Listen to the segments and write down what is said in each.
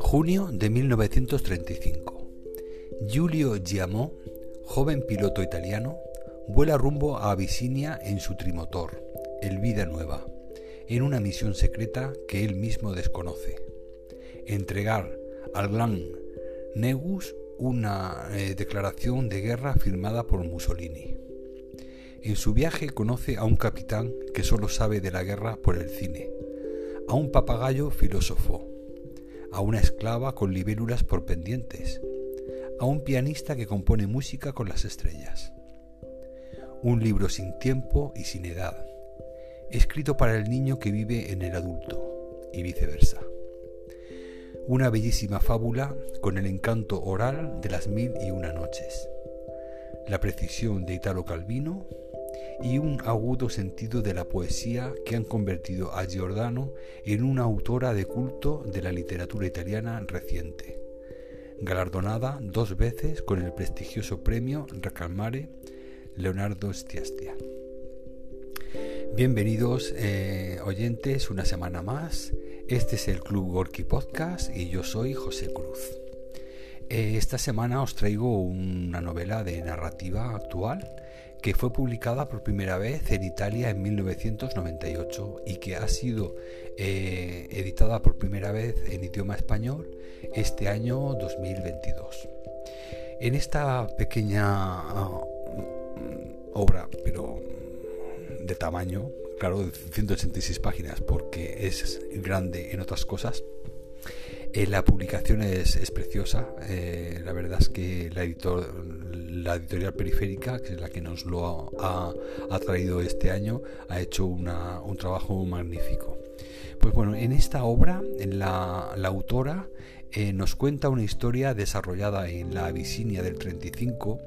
Junio de 1935. Giulio Giamò, joven piloto italiano, vuela rumbo a Abisinia en su trimotor, el Vida Nueva, en una misión secreta que él mismo desconoce. Entregar al Gran Negus una eh, declaración de guerra firmada por Mussolini. En su viaje conoce a un capitán que solo sabe de la guerra por el cine, a un papagayo filósofo, a una esclava con libélulas por pendientes, a un pianista que compone música con las estrellas. Un libro sin tiempo y sin edad, escrito para el niño que vive en el adulto, y viceversa. Una bellísima fábula con el encanto oral de las mil y una noches, la precisión de Italo Calvino y un agudo sentido de la poesía que han convertido a Giordano en una autora de culto de la literatura italiana reciente galardonada dos veces con el prestigioso premio Recalmare Leonardo Stiastia. Bienvenidos eh, oyentes una semana más. Este es el Club Gorky Podcast y yo soy José Cruz. Eh, esta semana os traigo una novela de narrativa actual que fue publicada por primera vez en Italia en 1998 y que ha sido eh, editada por primera vez en idioma español este año 2022. En esta pequeña ah, obra, pero de tamaño, claro, de 186 páginas, porque es grande en otras cosas, eh, la publicación es, preciosa. Eh, la verdad es que la, la editorial periférica, que es la que nos lo ha, traído este año, ha hecho un trabajo magnífico. Pues bueno, en esta obra, la, la autora eh, nos cuenta una historia desarrollada en la Abisinia del 35,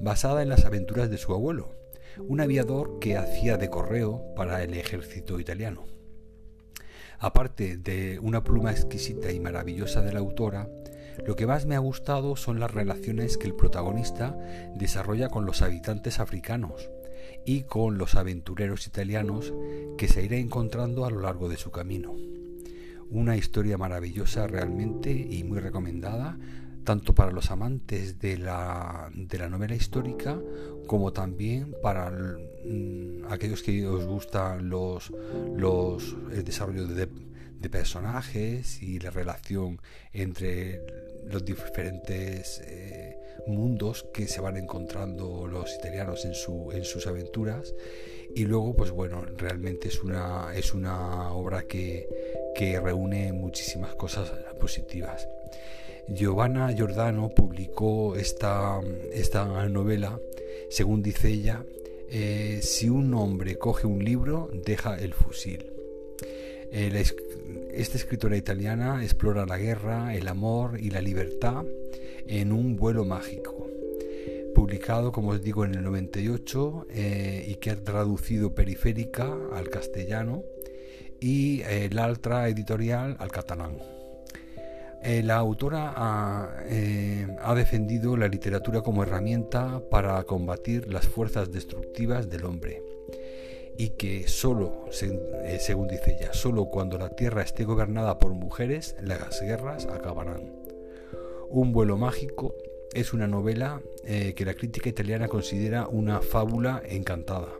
basada en las aventuras de su abuelo, un aviador que hacía de correo para el ejército italiano. Aparte de una pluma exquisita y maravillosa de la autora, lo que más me ha gustado son las relaciones que el protagonista desarrolla con los habitantes africanos y con los aventureros italianos que se irá encontrando a lo largo de su camino. Una historia maravillosa realmente y muy recomendada tanto para los amantes de la, novela histórica como también para aquellos que os gustan los, los el desarrollo de, personajes y la relación entre los diferentes eh, mundos que se van encontrando los italianos en, su, en sus aventuras. Y luego pues bueno realmente es una es una obra que, que reúne muchísimas cosas positivas. Giovanna Giordano publicó esta, esta novela, según dice ella, eh, si un hombre coge un libro, deja el fusil. Eh, esta escritora italiana explora la guerra, el amor y la libertad en un vuelo mágico. Publicado, como os digo, en el 98 eh, y que ha traducido Periférica al castellano y el Altra Editorial al catalán. Eh, la autora eh, ha, defendido la literatura como herramienta para combatir las fuerzas destructivas del hombre y que solo, eh, según dice ella, solo cuando la tierra esté gobernada por mujeres, las guerras acabarán. Un vuelo mágico es una novela que la crítica italiana considera una fábula encantada,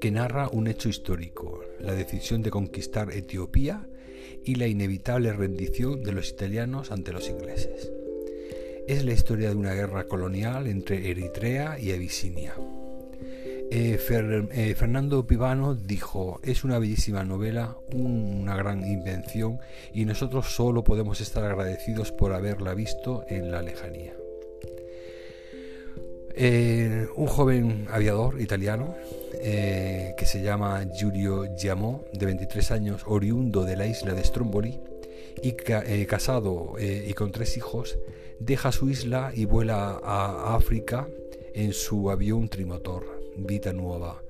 que narra un hecho histórico, la decisión de conquistar Etiopía y la inevitable rendición de los italianos ante los ingleses. Es la historia de una guerra colonial entre Eritrea y Abisinia. Eh, eh, Fernando Pivano dijo, es una bellísima novela, una gran invención y nosotros solo podemos estar agradecidos por haberla visto en la lejanía. Eh, un joven aviador italiano eh, que se llama Giulio Giamò, de 23 años, oriundo de la isla de Stromboli, y eh, casado y con tres hijos, deja su isla y vuela a África en su avión trimotor Vita Nuova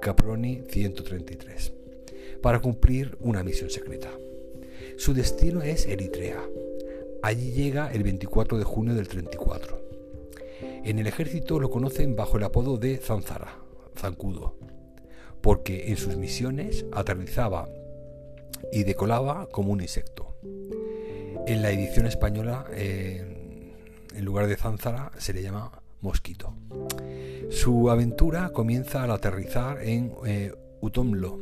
Caproni 133 para cumplir una misión secreta. Su destino es Eritrea. Allí llega el 24 de junio del 34 en el ejército lo conocen bajo el apodo de Zanzara, Zancudo, porque en sus misiones aterrizaba y decolaba como un insecto. En la edición española, eh, en lugar de Zánzara, se le llama mosquito. Su aventura comienza al aterrizar en eh, Utomlo.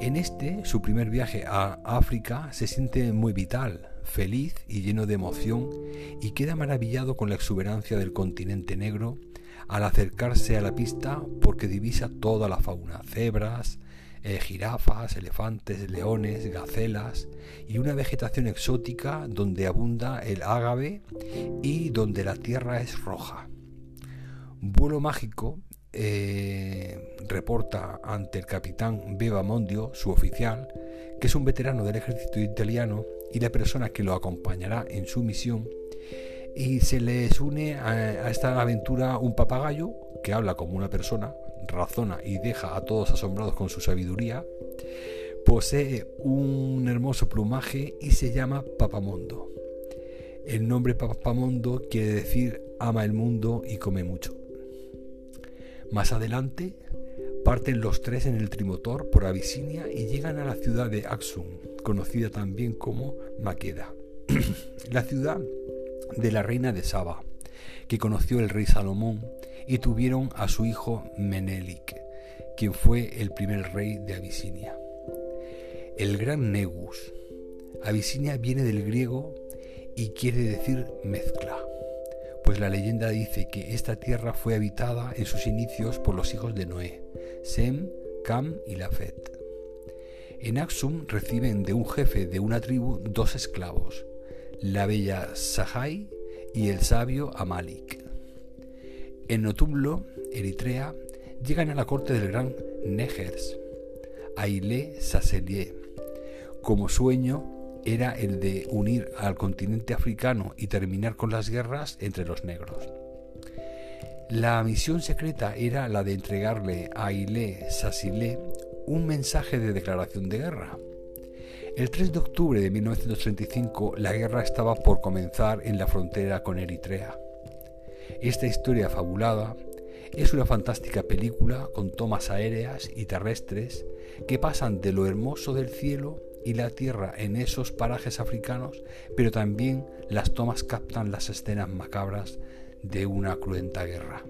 En este, su primer viaje a África, se siente muy vital, feliz y lleno de emoción y queda maravillado con la exuberancia del continente negro al acercarse a la pista porque divisa toda la fauna, cebras, eh, jirafas, elefantes, leones, gacelas y una vegetación exótica donde abunda el ágave y donde la tierra es roja. Vuelo mágico eh, reporta ante el capitán Beba Mondio, su oficial, que es un veterano del ejército italiano y la persona que lo acompañará en su misión, y se les une a, esta aventura un papagayo que habla como una persona, razona y deja a todos asombrados con su sabiduría, posee un hermoso plumaje y se llama Papamondo. El nombre Papamondo quiere decir ama el mundo y come mucho. Más adelante, parten los tres en el trimotor por Abisinia y llegan a la ciudad de Axum, conocida también como Maqueda. la ciudad de la reina de Saba, que conoció el rey Salomón y tuvieron a su hijo Menelik, quien fue el primer rey de Abisinia. El gran Negus. Abisinia viene del griego y quiere decir mezcla pues la leyenda dice que esta tierra fue habitada en sus inicios por los hijos de Noé, Sem, Cam y Lafet. En Axum reciben de un jefe de una tribu dos esclavos, la bella Sahai y el sabio Amalik. En Notumlo, Eritrea, llegan a la corte del gran Negers, Aile Saselie, como sueño era el de unir al continente africano y terminar con las guerras entre los negros. La misión secreta era la de entregarle a Ile Sassile un mensaje de declaración de guerra. El 3 de octubre de 1935 la guerra estaba por comenzar en la frontera con Eritrea. Esta historia fabulada es una fantástica película con tomas aéreas y terrestres que pasan de lo hermoso del cielo y la tierra en esos parajes africanos, pero también las tomas captan las escenas macabras de una cruenta guerra.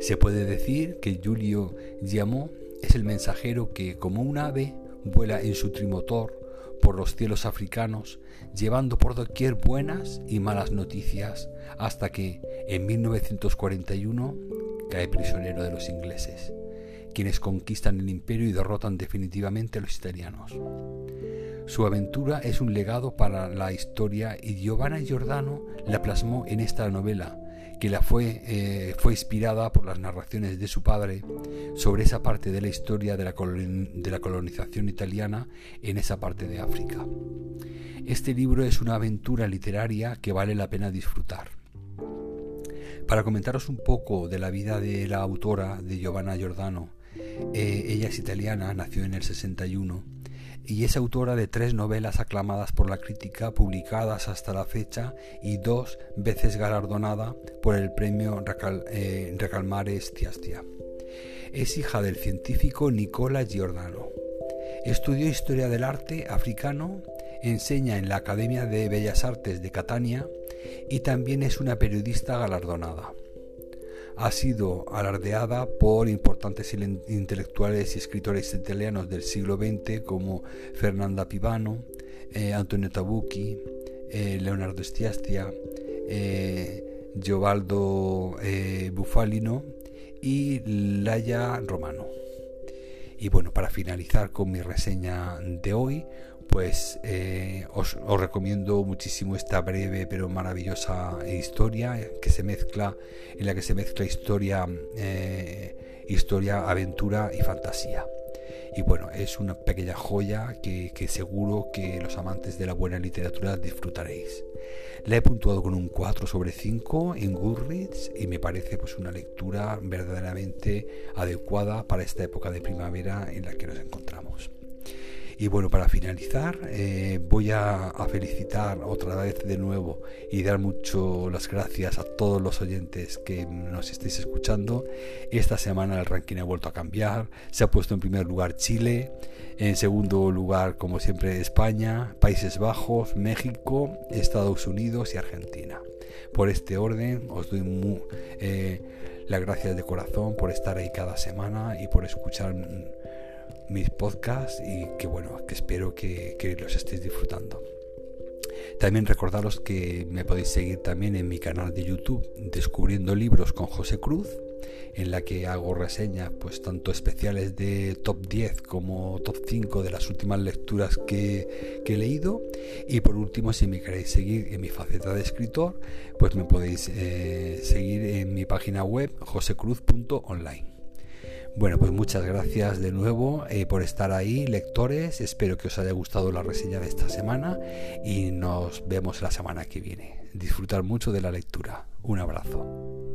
Se puede decir que Julio Giamò es el mensajero que, como un ave, vuela en su trimotor por los cielos africanos, llevando por doquier buenas y malas noticias, hasta que, en 1941, cae prisionero de los ingleses quienes conquistan el imperio y derrotan definitivamente a los italianos. Su aventura es un legado para la historia y Giovanna Giordano la plasmó en esta novela, que la fue, eh, fue inspirada por las narraciones de su padre sobre esa parte de la historia de la, de la colonización italiana en esa parte de África. Este libro es una aventura literaria que vale la pena disfrutar. Para comentaros un poco de la vida de la autora de Giovanna Giordano, eh, ella es italiana, nació en el 61 y es autora de tres novelas aclamadas por la crítica, publicadas hasta la fecha y dos veces galardonada por el premio eh, Recalmare Stiastia. Es hija del científico Nicola Giordano. Estudió historia del arte africano, enseña en la Academia de Bellas Artes de Catania y también es una periodista galardonada ha sido alardeada por importantes intelectuales y escritores italianos del siglo XX como Fernanda Pivano, eh, Antonio Tabucchi, eh, Leonardo Stiastia, eh, Giovaldo Bufalino y Laia Romano. Y bueno, para finalizar con mi reseña de hoy, pues eh, os, recomiendo muchísimo esta breve pero maravillosa historia que se mezcla en la que se mezcla historia eh, historia aventura y fantasía. Y bueno es una pequeña joya que, seguro que los amantes de la buena literatura disfrutaréis. La he puntuado con un 4 sobre 5 en Goodreads y me parece pues una lectura verdaderamente adecuada para esta época de primavera en la que nos encontramos Y bueno, para finalizar, eh, voy a, felicitar otra vez de nuevo y dar mucho las gracias a todos los oyentes que nos estéis escuchando. Esta semana el ranking ha vuelto a cambiar. Se ha puesto en primer lugar Chile, en segundo lugar, como siempre, España, Países Bajos, México, Estados Unidos y Argentina. Por este orden os doy eh, las gracias de corazón por estar ahí cada semana y por escuchar mis podcasts y que bueno, que espero que, que los estéis disfrutando. También recordaros que me podéis seguir también en mi canal de YouTube Descubriendo Libros con José Cruz, en la que hago reseñas pues tanto especiales de top 10 como top 5 de las últimas lecturas que, he leído. Y por último, si me queréis seguir en mi faceta de escritor, pues me podéis eh, seguir en mi página web josecruz.online. Bueno, pues muchas gracias de nuevo eh, por estar ahí, lectores. Espero que os haya gustado la reseña de esta semana y nos vemos la semana que viene. Disfrutar mucho de la lectura. Un abrazo.